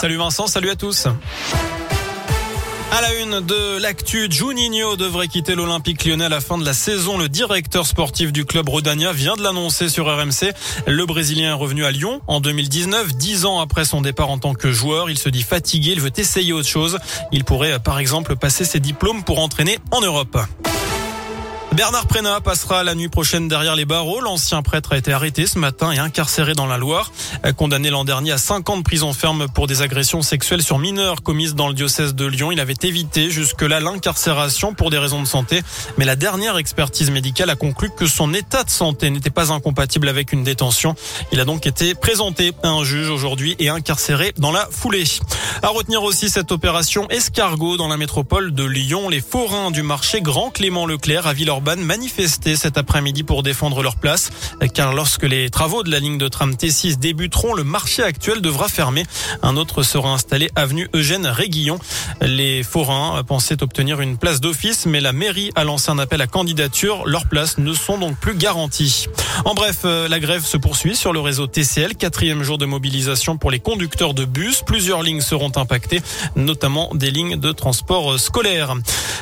Salut Vincent, salut à tous. À la une de l'actu, Juninho devrait quitter l'Olympique lyonnais à la fin de la saison. Le directeur sportif du club Rodania vient de l'annoncer sur RMC. Le Brésilien est revenu à Lyon en 2019, dix ans après son départ en tant que joueur. Il se dit fatigué, il veut essayer autre chose. Il pourrait par exemple passer ses diplômes pour entraîner en Europe. Bernard Prénat passera la nuit prochaine derrière les barreaux. L'ancien prêtre a été arrêté ce matin et incarcéré dans la Loire. Condamné l'an dernier à 5 ans de prison ferme pour des agressions sexuelles sur mineurs commises dans le diocèse de Lyon. Il avait évité jusque-là l'incarcération pour des raisons de santé. Mais la dernière expertise médicale a conclu que son état de santé n'était pas incompatible avec une détention. Il a donc été présenté à un juge aujourd'hui et incarcéré dans la foulée. À retenir aussi cette opération escargot dans la métropole de Lyon. Les forains du marché Grand Clément Leclerc à Villeurbanne manifester cet après-midi pour défendre leur place. Car lorsque les travaux de la ligne de tram T6 débuteront, le marché actuel devra fermer. Un autre sera installé avenue Eugène Réguillon. Les forains pensaient obtenir une place d'office, mais la mairie a lancé un appel à candidature. Leurs places ne sont donc plus garanties. En bref, euh, la grève se poursuit sur le réseau TCL. Quatrième jour de mobilisation pour les conducteurs de bus. Plusieurs lignes seront impactées, notamment des lignes de transport scolaire.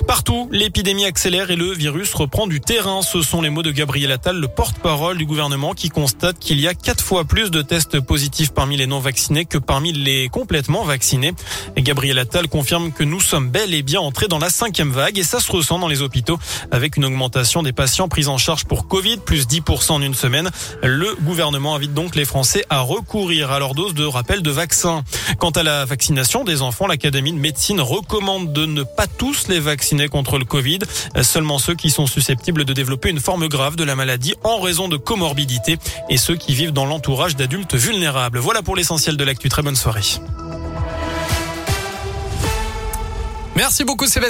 Partout, l'épidémie accélère et le virus reprend du terrain. Ce sont les mots de Gabriel Attal, le porte-parole du gouvernement, qui constate qu'il y a quatre fois plus de tests positifs parmi les non vaccinés que parmi les complètement vaccinés. Et Gabriel Attal confirme que nous sommes bel et bien entrés dans la cinquième vague et ça se ressent dans les hôpitaux avec une augmentation des patients pris en charge pour Covid, plus 10% en une semaine. Le gouvernement invite donc les Français à recourir à leur dose de rappel de vaccin. Quant à la vaccination des enfants, l'Académie de médecine recommande de ne pas tous les vacciner contre le Covid, seulement ceux qui sont susceptibles de développer une forme grave de la maladie en raison de comorbidité et ceux qui vivent dans l'entourage d'adultes vulnérables. Voilà pour l'essentiel de l'actu. Très bonne soirée. Merci beaucoup Sébastien.